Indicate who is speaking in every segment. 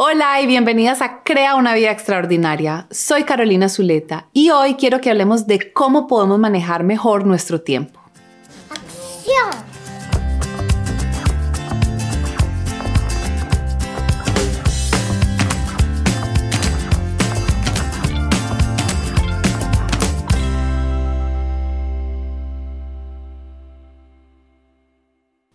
Speaker 1: Hola y bienvenidas a Crea una vida extraordinaria. Soy Carolina Zuleta y hoy quiero que hablemos de cómo podemos manejar mejor nuestro tiempo. ¡Acción!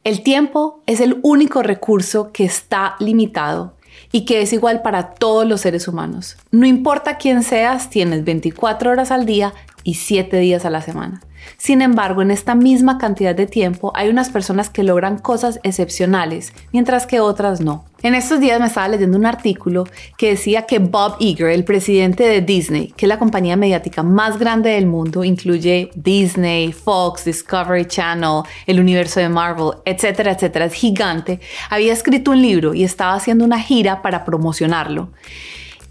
Speaker 1: El tiempo es el único recurso que está limitado y que es igual para todos los seres humanos. No importa quién seas, tienes 24 horas al día y 7 días a la semana. Sin embargo, en esta misma cantidad de tiempo hay unas personas que logran cosas excepcionales, mientras que otras no. En estos días me estaba leyendo un artículo que decía que Bob Iger, el presidente de Disney, que es la compañía mediática más grande del mundo, incluye Disney, Fox, Discovery Channel, el universo de Marvel, etcétera, etcétera, es gigante, había escrito un libro y estaba haciendo una gira para promocionarlo.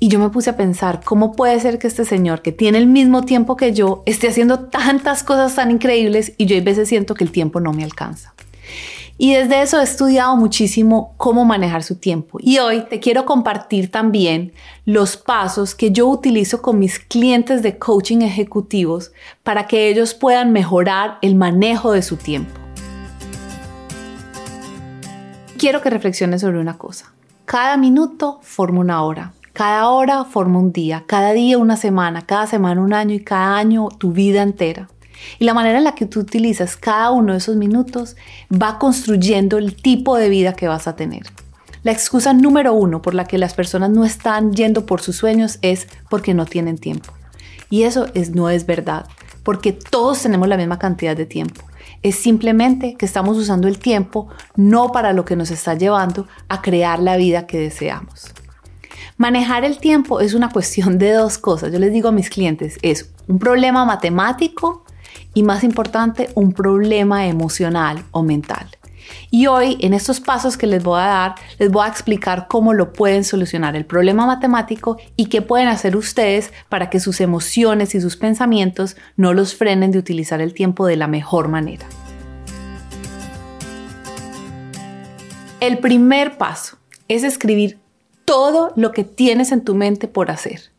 Speaker 1: Y yo me puse a pensar, ¿cómo puede ser que este señor que tiene el mismo tiempo que yo esté haciendo tantas cosas tan increíbles y yo a veces siento que el tiempo no me alcanza? Y desde eso he estudiado muchísimo cómo manejar su tiempo. Y hoy te quiero compartir también los pasos que yo utilizo con mis clientes de coaching ejecutivos para que ellos puedan mejorar el manejo de su tiempo. Quiero que reflexiones sobre una cosa. Cada minuto forma una hora. Cada hora forma un día, cada día una semana, cada semana un año y cada año tu vida entera. Y la manera en la que tú utilizas cada uno de esos minutos va construyendo el tipo de vida que vas a tener. La excusa número uno por la que las personas no están yendo por sus sueños es porque no tienen tiempo. Y eso es, no es verdad, porque todos tenemos la misma cantidad de tiempo. Es simplemente que estamos usando el tiempo no para lo que nos está llevando a crear la vida que deseamos. Manejar el tiempo es una cuestión de dos cosas. Yo les digo a mis clientes, es un problema matemático y más importante, un problema emocional o mental. Y hoy, en estos pasos que les voy a dar, les voy a explicar cómo lo pueden solucionar el problema matemático y qué pueden hacer ustedes para que sus emociones y sus pensamientos no los frenen de utilizar el tiempo de la mejor manera. El primer paso es escribir todo lo que tienes en tu mente por hacer.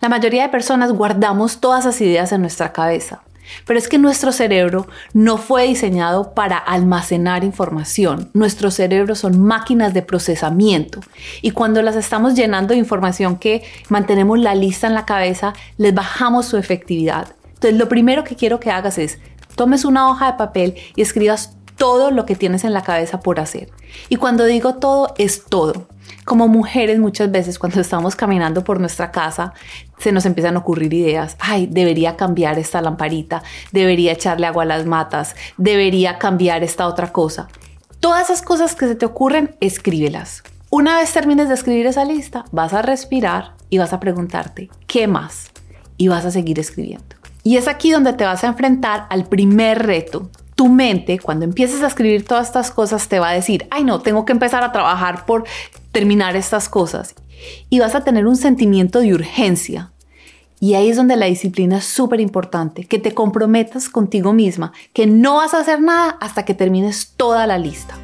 Speaker 1: La mayoría de personas guardamos todas esas ideas en nuestra cabeza, pero es que nuestro cerebro no fue diseñado para almacenar información. Nuestros cerebros son máquinas de procesamiento y cuando las estamos llenando de información que mantenemos la lista en la cabeza, les bajamos su efectividad. Entonces, lo primero que quiero que hagas es tomes una hoja de papel y escribas todo lo que tienes en la cabeza por hacer. Y cuando digo todo, es todo. Como mujeres muchas veces cuando estamos caminando por nuestra casa se nos empiezan a ocurrir ideas, ay, debería cambiar esta lamparita, debería echarle agua a las matas, debería cambiar esta otra cosa. Todas esas cosas que se te ocurren, escríbelas. Una vez termines de escribir esa lista, vas a respirar y vas a preguntarte, ¿qué más? Y vas a seguir escribiendo. Y es aquí donde te vas a enfrentar al primer reto, tu mente, cuando empieces a escribir todas estas cosas, te va a decir, ay no, tengo que empezar a trabajar por terminar estas cosas. Y vas a tener un sentimiento de urgencia. Y ahí es donde la disciplina es súper importante, que te comprometas contigo misma, que no vas a hacer nada hasta que termines toda la lista.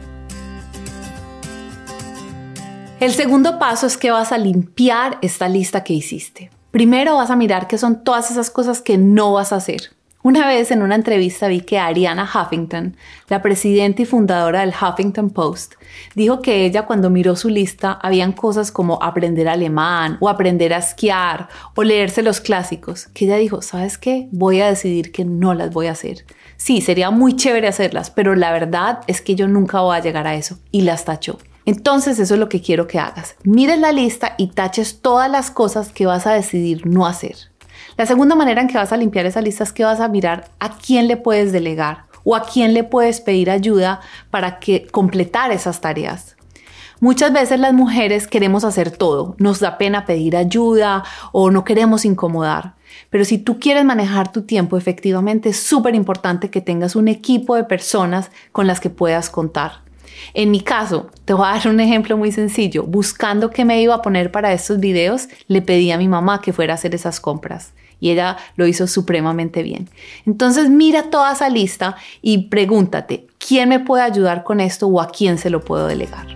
Speaker 1: El segundo paso es que vas a limpiar esta lista que hiciste. Primero vas a mirar qué son todas esas cosas que no vas a hacer. Una vez en una entrevista vi que Ariana Huffington, la presidenta y fundadora del Huffington Post, dijo que ella cuando miró su lista habían cosas como aprender alemán o aprender a esquiar o leerse los clásicos, que ella dijo, ¿sabes qué? Voy a decidir que no las voy a hacer. Sí, sería muy chévere hacerlas, pero la verdad es que yo nunca voy a llegar a eso y las tachó. Entonces eso es lo que quiero que hagas. Mires la lista y taches todas las cosas que vas a decidir no hacer. La segunda manera en que vas a limpiar esa lista es que vas a mirar a quién le puedes delegar o a quién le puedes pedir ayuda para que completar esas tareas. Muchas veces las mujeres queremos hacer todo, nos da pena pedir ayuda o no queremos incomodar. Pero si tú quieres manejar tu tiempo efectivamente, es súper importante que tengas un equipo de personas con las que puedas contar. En mi caso, te voy a dar un ejemplo muy sencillo. Buscando qué me iba a poner para estos videos, le pedí a mi mamá que fuera a hacer esas compras y ella lo hizo supremamente bien. Entonces mira toda esa lista y pregúntate, ¿quién me puede ayudar con esto o a quién se lo puedo delegar?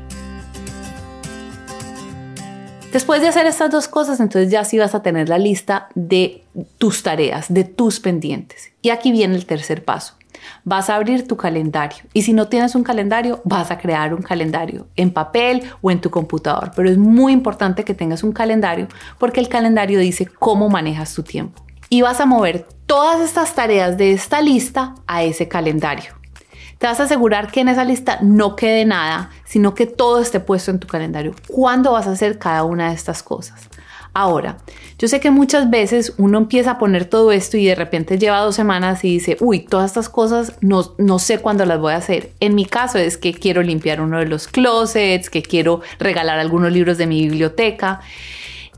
Speaker 1: Después de hacer estas dos cosas, entonces ya sí vas a tener la lista de tus tareas, de tus pendientes. Y aquí viene el tercer paso. Vas a abrir tu calendario y si no tienes un calendario, vas a crear un calendario en papel o en tu computador. Pero es muy importante que tengas un calendario porque el calendario dice cómo manejas tu tiempo. Y vas a mover todas estas tareas de esta lista a ese calendario. Te vas a asegurar que en esa lista no quede nada, sino que todo esté puesto en tu calendario. ¿Cuándo vas a hacer cada una de estas cosas? Ahora, yo sé que muchas veces uno empieza a poner todo esto y de repente lleva dos semanas y dice, uy, todas estas cosas no, no sé cuándo las voy a hacer. En mi caso es que quiero limpiar uno de los closets, que quiero regalar algunos libros de mi biblioteca.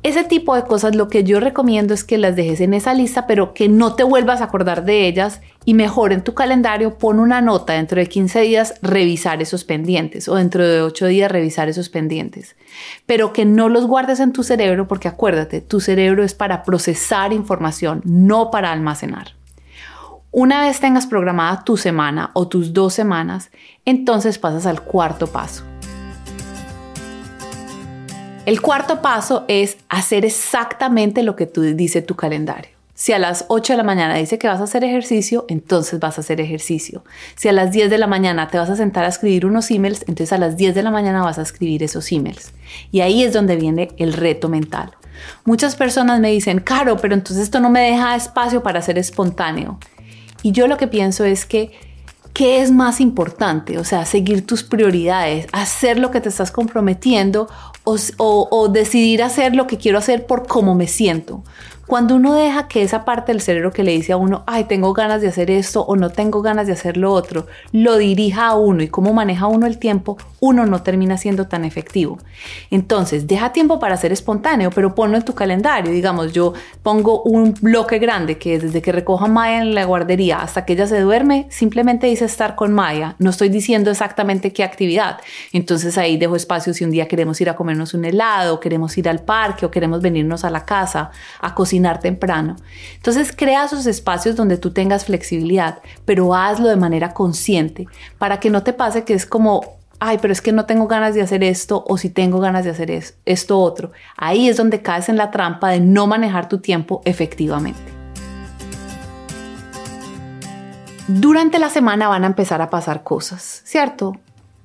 Speaker 1: Ese tipo de cosas lo que yo recomiendo es que las dejes en esa lista, pero que no te vuelvas a acordar de ellas y mejor en tu calendario pon una nota dentro de 15 días revisar esos pendientes o dentro de 8 días revisar esos pendientes. Pero que no los guardes en tu cerebro porque acuérdate, tu cerebro es para procesar información, no para almacenar. Una vez tengas programada tu semana o tus dos semanas, entonces pasas al cuarto paso el cuarto paso es hacer exactamente lo que tú dice tu calendario. Si a las 8 de la mañana dice que vas a hacer ejercicio, entonces vas a hacer ejercicio. Si a las 10 de la mañana te vas a sentar a escribir unos emails, entonces a las 10 de la mañana vas a escribir esos emails. Y ahí es donde viene el reto mental. Muchas personas me dicen, Caro, pero entonces esto no me deja espacio para ser espontáneo. Y yo lo que pienso es que ¿qué es más importante? O sea, seguir tus prioridades, hacer lo que te estás comprometiendo o, o, decidir hacer lo que quiero hacer por cómo me siento. Cuando uno deja que esa parte del cerebro que le dice a uno, ay, tengo ganas de hacer esto o no tengo ganas de hacer lo otro, lo dirija a uno y cómo maneja uno el tiempo, uno no termina siendo tan efectivo. Entonces, deja tiempo para ser espontáneo, pero ponlo en tu calendario. Digamos, yo pongo un bloque grande que es desde que recoja Maya en la guardería hasta que ella se duerme, simplemente dice estar con Maya. No estoy diciendo exactamente qué actividad. Entonces ahí dejo espacio si un día queremos ir a comernos un helado, queremos ir al parque o queremos venirnos a la casa a cocinar temprano. Entonces crea esos espacios donde tú tengas flexibilidad, pero hazlo de manera consciente para que no te pase que es como, ay, pero es que no tengo ganas de hacer esto o si tengo ganas de hacer esto otro. Ahí es donde caes en la trampa de no manejar tu tiempo efectivamente. Durante la semana van a empezar a pasar cosas, ¿cierto?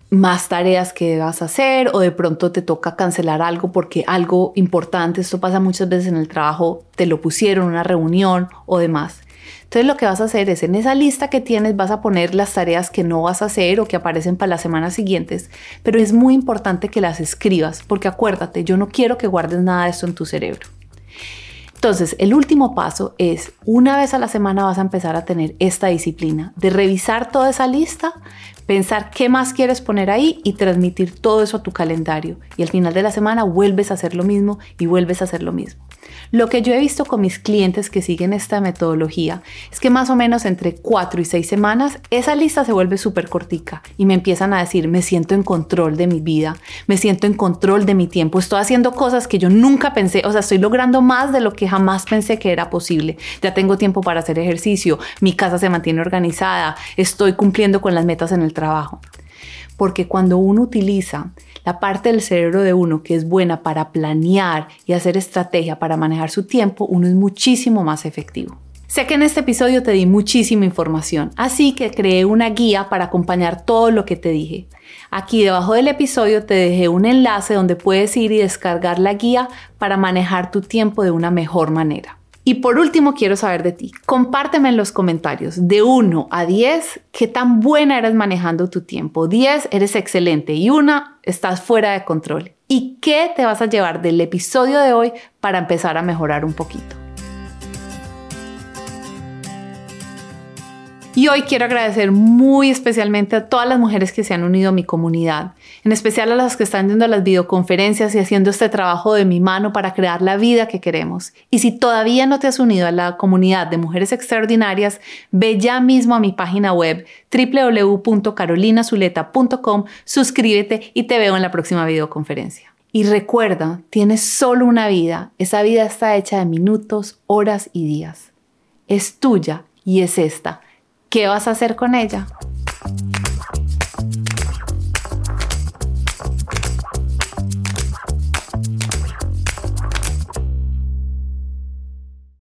Speaker 1: Más tareas que debas hacer o de pronto te toca cancelar algo porque algo importante, esto pasa muchas veces en el trabajo, te lo pusieron, una reunión o demás. Entonces lo que vas a hacer es en esa lista que tienes vas a poner las tareas que no vas a hacer o que aparecen para las semanas siguientes, pero es muy importante que las escribas porque acuérdate, yo no quiero que guardes nada de esto en tu cerebro. Entonces, el último paso es, una vez a la semana vas a empezar a tener esta disciplina de revisar toda esa lista, pensar qué más quieres poner ahí y transmitir todo eso a tu calendario. Y al final de la semana vuelves a hacer lo mismo y vuelves a hacer lo mismo. Lo que yo he visto con mis clientes que siguen esta metodología es que más o menos entre 4 y 6 semanas esa lista se vuelve súper cortica y me empiezan a decir, me siento en control de mi vida, me siento en control de mi tiempo, estoy haciendo cosas que yo nunca pensé, o sea, estoy logrando más de lo que jamás pensé que era posible. Ya tengo tiempo para hacer ejercicio, mi casa se mantiene organizada, estoy cumpliendo con las metas en el trabajo. Porque cuando uno utiliza la parte del cerebro de uno que es buena para planear y hacer estrategia para manejar su tiempo, uno es muchísimo más efectivo. Sé que en este episodio te di muchísima información, así que creé una guía para acompañar todo lo que te dije. Aquí debajo del episodio te dejé un enlace donde puedes ir y descargar la guía para manejar tu tiempo de una mejor manera. Y por último, quiero saber de ti. Compárteme en los comentarios de 1 a 10 qué tan buena eres manejando tu tiempo. 10 eres excelente y 1 estás fuera de control. ¿Y qué te vas a llevar del episodio de hoy para empezar a mejorar un poquito? Y hoy quiero agradecer muy especialmente a todas las mujeres que se han unido a mi comunidad, en especial a las que están yendo las videoconferencias y haciendo este trabajo de mi mano para crear la vida que queremos. Y si todavía no te has unido a la comunidad de mujeres extraordinarias, ve ya mismo a mi página web www.carolinazuleta.com, suscríbete y te veo en la próxima videoconferencia. Y recuerda, tienes solo una vida. Esa vida está hecha de minutos, horas y días. Es tuya y es esta ¿Qué vas a hacer con ella?